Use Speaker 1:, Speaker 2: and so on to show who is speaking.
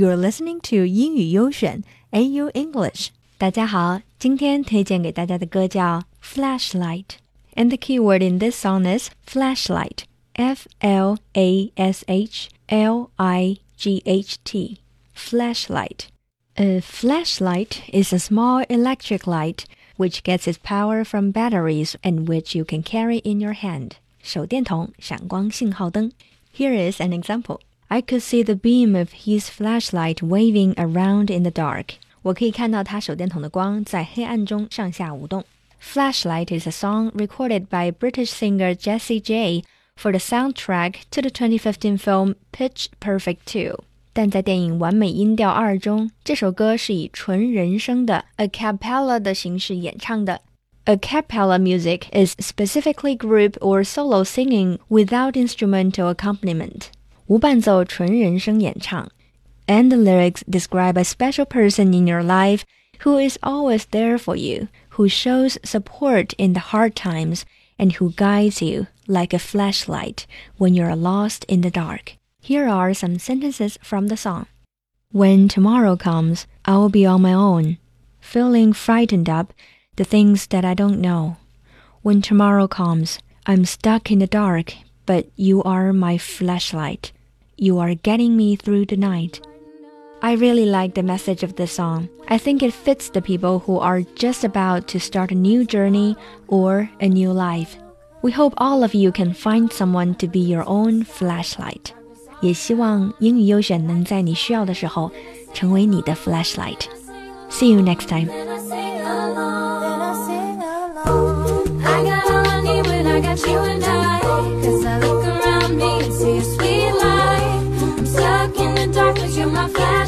Speaker 1: You're listening to 英语悠选 AU English。大家好，今天推荐给大家的歌叫《Flashlight》，and the keyword in this song is flashlight。F L A S H L I G H T flashlight. A flashlight is a small electric light which gets its power from batteries and which you can carry in your hand. Here is an example. I could see the beam of his flashlight waving around in the dark. 我可以看到他手电筒的光在黑暗中上下舞动。Flashlight is a song recorded by British singer Jessie J for the soundtrack to the 2015 film Pitch Perfect 2. 但在电影《完美音调二》中，这首歌是以纯人声的 a cappella 的形式演唱的。A cappella music is specifically group or solo singing without instrumental accompaniment. 无伴奏纯人声演唱，and the lyrics describe a special person in your life who is always there for you, who shows support in the hard times, and who guides you like a flashlight when you're lost in the dark. Here are some sentences from the song. When tomorrow comes, I will be on my own, feeling frightened up the things that I don't know. When tomorrow comes, I'm stuck in the dark, but you are my flashlight. You Are Getting Me Through the Night. I really like the message of this song. I think it fits the people who are just about to start a new journey or a new life. We hope all of you can find someone to be your own flashlight. 也希望英语悠选能在你需要的时候成为你的 flashlight。See you next time.